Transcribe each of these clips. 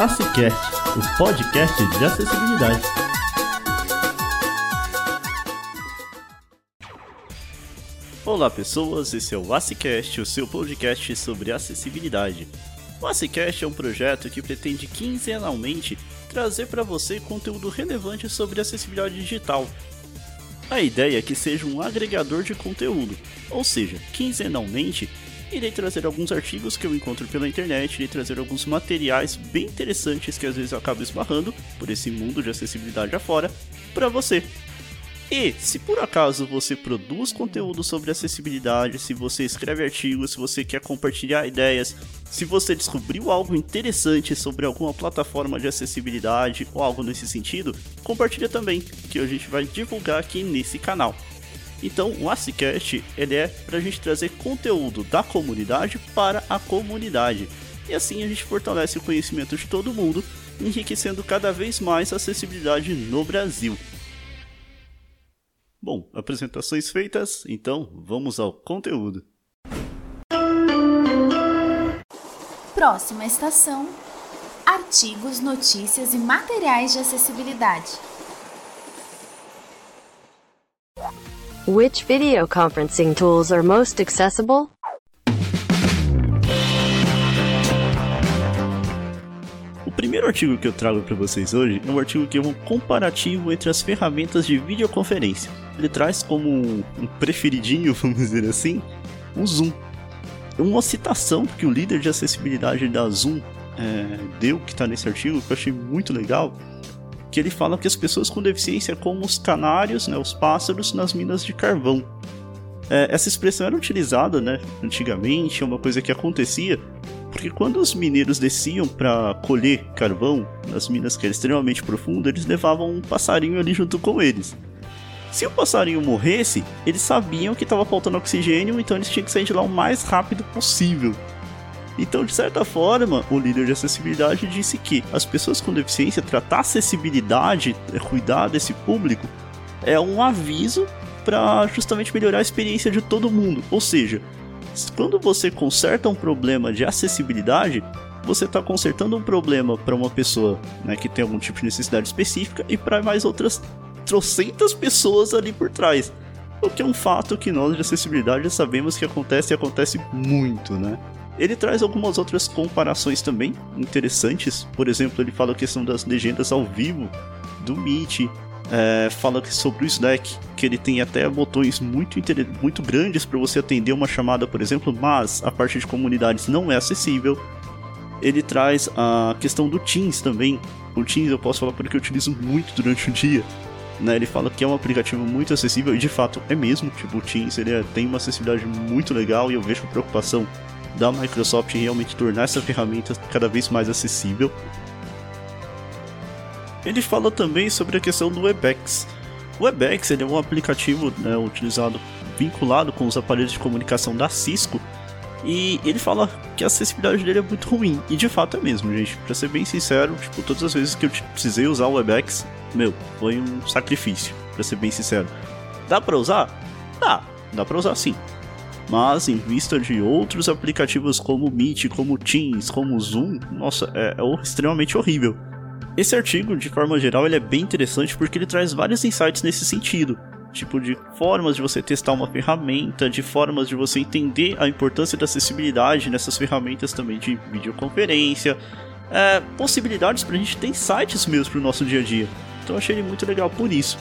ACCast, o podcast de acessibilidade. Olá pessoas, esse é o ACCast, o seu podcast sobre acessibilidade. O ACCast é um projeto que pretende quinzenalmente trazer para você conteúdo relevante sobre acessibilidade digital. A ideia é que seja um agregador de conteúdo, ou seja, quinzenalmente irei trazer alguns artigos que eu encontro pela internet, irei trazer alguns materiais bem interessantes que às vezes eu acabo esbarrando por esse mundo de acessibilidade afora para você. E se por acaso você produz conteúdo sobre acessibilidade, se você escreve artigos, se você quer compartilhar ideias, se você descobriu algo interessante sobre alguma plataforma de acessibilidade ou algo nesse sentido, compartilha também, que a gente vai divulgar aqui nesse canal. Então, o ACCast ele é para a gente trazer conteúdo da comunidade para a comunidade. E assim a gente fortalece o conhecimento de todo mundo, enriquecendo cada vez mais a acessibilidade no Brasil. Bom, apresentações feitas, então vamos ao conteúdo. Próxima estação: artigos, notícias e materiais de acessibilidade. Which video conferencing tools are most accessible? O primeiro artigo que eu trago para vocês hoje é um artigo que é um comparativo entre as ferramentas de videoconferência. Ele traz como um preferidinho, vamos dizer assim, o Zoom. É uma citação que o líder de acessibilidade da Zoom é, deu, que está nesse artigo, que eu achei muito legal, que ele fala que as pessoas com deficiência como os canários, né, os pássaros nas minas de carvão. É, essa expressão era utilizada né, antigamente, é uma coisa que acontecia, porque quando os mineiros desciam para colher carvão nas minas que eram extremamente profundas, eles levavam um passarinho ali junto com eles. Se o passarinho morresse, eles sabiam que estava faltando oxigênio, então eles tinham que sair de lá o mais rápido possível. Então, de certa forma, o líder de acessibilidade disse que as pessoas com deficiência tratar acessibilidade, é, cuidar desse público, é um aviso para justamente melhorar a experiência de todo mundo. Ou seja, quando você conserta um problema de acessibilidade, você está consertando um problema para uma pessoa né, que tem algum tipo de necessidade específica e para mais outras trocentas pessoas ali por trás. O que é um fato que nós de acessibilidade já sabemos que acontece e acontece muito, né? Ele traz algumas outras comparações também interessantes. Por exemplo, ele fala a questão das legendas ao vivo do Meet. É, fala sobre o Slack, que ele tem até botões muito, muito grandes para você atender uma chamada, por exemplo, mas a parte de comunidades não é acessível. Ele traz a questão do Teams também. O Teams eu posso falar porque eu utilizo muito durante o dia. Né, ele fala que é um aplicativo muito acessível e de fato é mesmo. Tipo, o Teams ele é, tem uma acessibilidade muito legal e eu vejo preocupação da Microsoft realmente tornar essa ferramenta cada vez mais acessível. Ele fala também sobre a questão do Webex. O Webex é um aplicativo né, utilizado vinculado com os aparelhos de comunicação da Cisco e ele fala que a acessibilidade dele é muito ruim. E de fato é mesmo, gente. Pra ser bem sincero, tipo, todas as vezes que eu precisei usar o Webex, meu, foi um sacrifício, pra ser bem sincero. Dá pra usar? Dá, dá pra usar sim mas em vista de outros aplicativos como Meet, como Teams, como Zoom, nossa, é, é extremamente horrível. Esse artigo, de forma geral, ele é bem interessante porque ele traz vários insights nesse sentido. Tipo, de formas de você testar uma ferramenta, de formas de você entender a importância da acessibilidade nessas ferramentas também de videoconferência, é, possibilidades para a gente ter insights mesmo para o nosso dia a dia. Então achei ele muito legal por isso.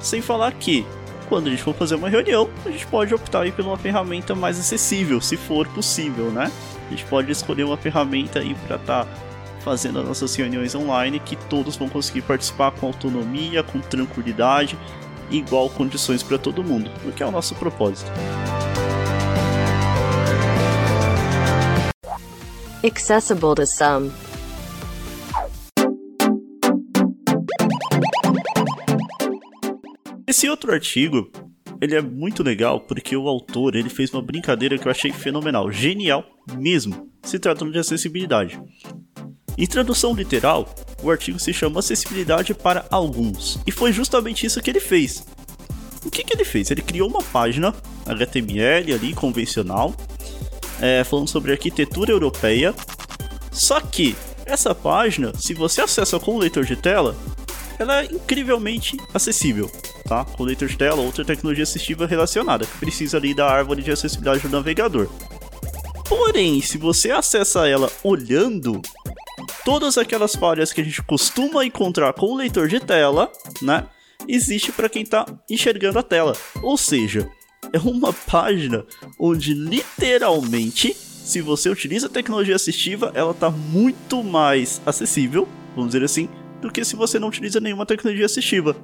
Sem falar que quando a gente for fazer uma reunião, a gente pode optar aí por uma ferramenta mais acessível, se for possível, né? A gente pode escolher uma ferramenta aí para estar tá fazendo as nossas reuniões online que todos vão conseguir participar com autonomia, com tranquilidade, igual condições para todo mundo, o que é o nosso propósito. Accessible to some. Esse outro artigo, ele é muito legal porque o autor ele fez uma brincadeira que eu achei fenomenal, genial mesmo, se tratando de acessibilidade. Em tradução literal, o artigo se chama Acessibilidade para Alguns, e foi justamente isso que ele fez. O que, que ele fez? Ele criou uma página HTML ali, convencional, é, falando sobre arquitetura europeia, só que Essa página, se você acessa com o leitor de tela, ela é incrivelmente acessível, tá? Leitor de tela ou outra tecnologia assistiva relacionada, que precisa ali da árvore de acessibilidade do navegador. Porém, se você acessa ela olhando, todas aquelas falhas que a gente costuma encontrar com o leitor de tela, né? Existe para quem está enxergando a tela. Ou seja, é uma página onde literalmente, se você utiliza tecnologia assistiva, ela está muito mais acessível, vamos dizer assim, do que se você não utiliza nenhuma tecnologia assistiva.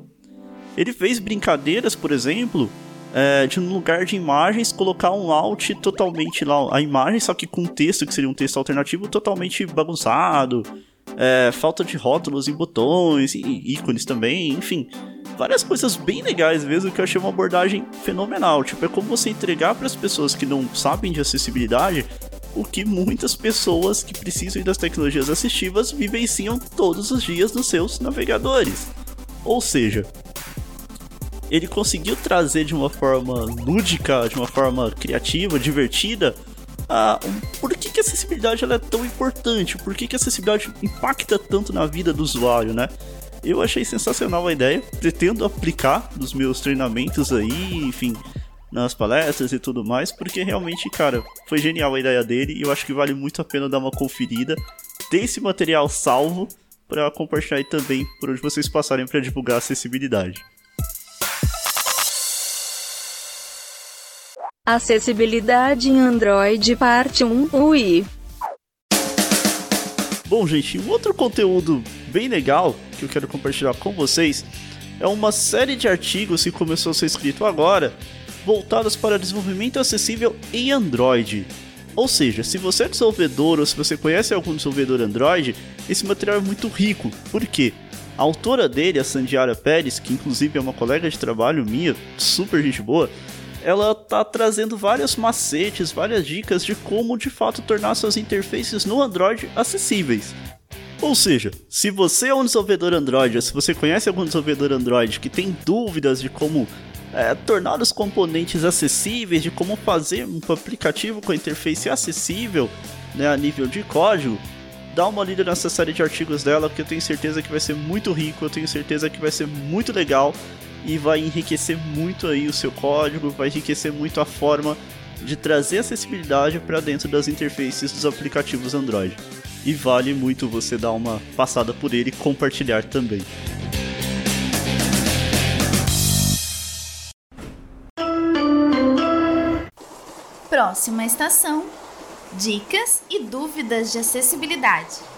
Ele fez brincadeiras, por exemplo, é, de no lugar de imagens colocar um alt totalmente lá, a imagem, só que com texto, que seria um texto alternativo, totalmente bagunçado, é, falta de rótulos e botões, e ícones também, enfim. Várias coisas bem legais mesmo que eu achei uma abordagem fenomenal. Tipo, é como você entregar para as pessoas que não sabem de acessibilidade o que muitas pessoas que precisam das tecnologias assistivas vivenciam todos os dias nos seus navegadores. Ou seja, ele conseguiu trazer de uma forma lúdica, de uma forma criativa, divertida, um, por que, que a acessibilidade é tão importante, por que, que a acessibilidade impacta tanto na vida do usuário, né? Eu achei sensacional a ideia, pretendo aplicar nos meus treinamentos aí, enfim, nas palestras e tudo mais, porque realmente, cara, foi genial a ideia dele e eu acho que vale muito a pena dar uma conferida. Ter esse material salvo para compartilhar aí também por onde vocês passarem para divulgar a acessibilidade. Acessibilidade em Android Parte 1 UI. Bom, gente, um outro conteúdo bem legal que eu quero compartilhar com vocês é uma série de artigos que começou a ser escrito agora, voltados para desenvolvimento acessível em Android. Ou seja, se você é desenvolvedor ou se você conhece algum desenvolvedor Android, esse material é muito rico. Por quê? A autora dele, a Sandiara Pérez, que inclusive é uma colega de trabalho minha, super gente boa, ela tá trazendo vários macetes, várias dicas de como de fato tornar suas interfaces no Android acessíveis. Ou seja, se você é um desenvolvedor Android, ou se você conhece algum desenvolvedor Android que tem dúvidas de como é, tornar os componentes acessíveis, de como fazer um aplicativo com interface acessível né, a nível de código, dá uma lida nessa série de artigos dela, que eu tenho certeza que vai ser muito rico, eu tenho certeza que vai ser muito legal e vai enriquecer muito aí o seu código, vai enriquecer muito a forma de trazer acessibilidade para dentro das interfaces dos aplicativos Android. E vale muito você dar uma passada por ele e compartilhar também. Próxima estação: Dicas e dúvidas de acessibilidade.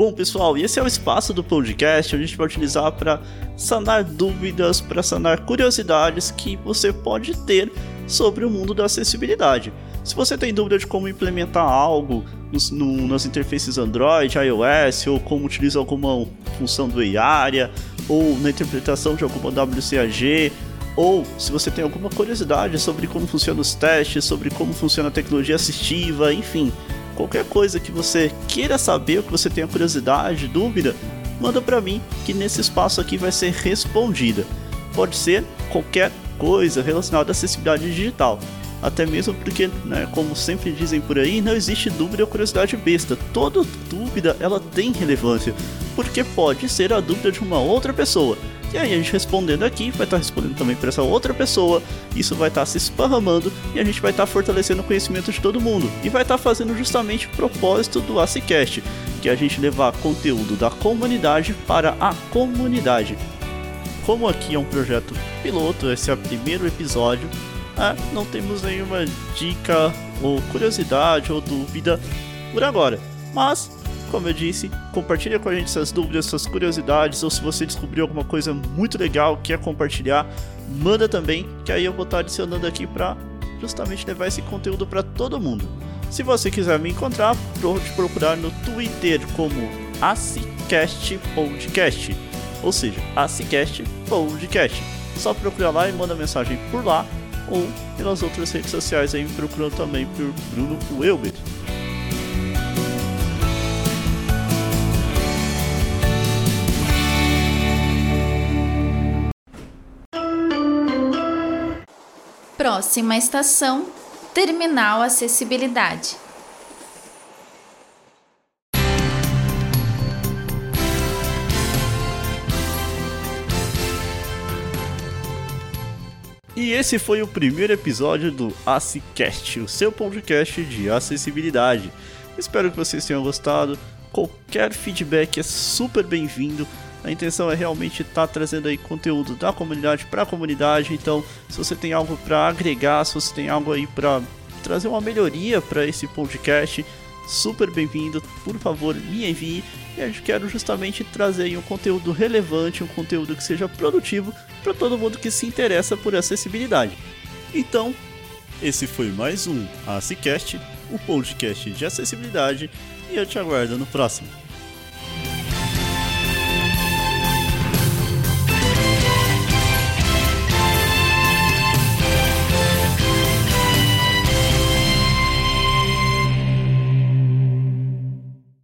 Bom, pessoal, esse é o espaço do podcast onde a gente vai utilizar para sanar dúvidas, para sanar curiosidades que você pode ter sobre o mundo da acessibilidade. Se você tem dúvida de como implementar algo nos, no, nas interfaces Android, iOS, ou como utilizar alguma função do ARIA, ou na interpretação de alguma WCAG, ou se você tem alguma curiosidade sobre como funcionam os testes, sobre como funciona a tecnologia assistiva, enfim, Qualquer coisa que você queira saber, que você tenha curiosidade, dúvida, manda para mim que nesse espaço aqui vai ser respondida. Pode ser qualquer coisa relacionada à acessibilidade digital. Até mesmo porque, né, como sempre dizem por aí, não existe dúvida ou curiosidade besta. Toda dúvida ela tem relevância, porque pode ser a dúvida de uma outra pessoa. E aí a gente respondendo aqui, vai estar respondendo também para essa outra pessoa, isso vai estar se esparramando e a gente vai estar fortalecendo o conhecimento de todo mundo. E vai estar fazendo justamente o propósito do ACCast, que é a gente levar conteúdo da comunidade para a comunidade. Como aqui é um projeto piloto, esse é o primeiro episódio, é, não temos nenhuma dica ou curiosidade ou dúvida por agora. Mas como eu disse, compartilha com a gente suas dúvidas, suas curiosidades, ou se você descobriu alguma coisa muito legal, quer compartilhar, manda também, que aí eu vou estar adicionando aqui para justamente levar esse conteúdo para todo mundo. Se você quiser me encontrar, pode procurar no Twitter como Acicast Podcast, ou seja, Acicast Podcast. Só procurar lá e manda mensagem por lá ou pelas outras redes sociais aí, procurando também por Bruno Welber. Próxima estação: Terminal Acessibilidade. E esse foi o primeiro episódio do ACCast, o seu podcast de acessibilidade. Espero que vocês tenham gostado. Qualquer feedback é super bem-vindo. A intenção é realmente estar tá trazendo aí conteúdo da comunidade para a comunidade. Então, se você tem algo para agregar, se você tem algo aí para trazer uma melhoria para esse podcast, super bem-vindo. Por favor, me envie. E eu quero justamente trazer um conteúdo relevante, um conteúdo que seja produtivo para todo mundo que se interessa por acessibilidade. Então, esse foi mais um ACCast, o podcast de acessibilidade, e eu te aguardo no próximo.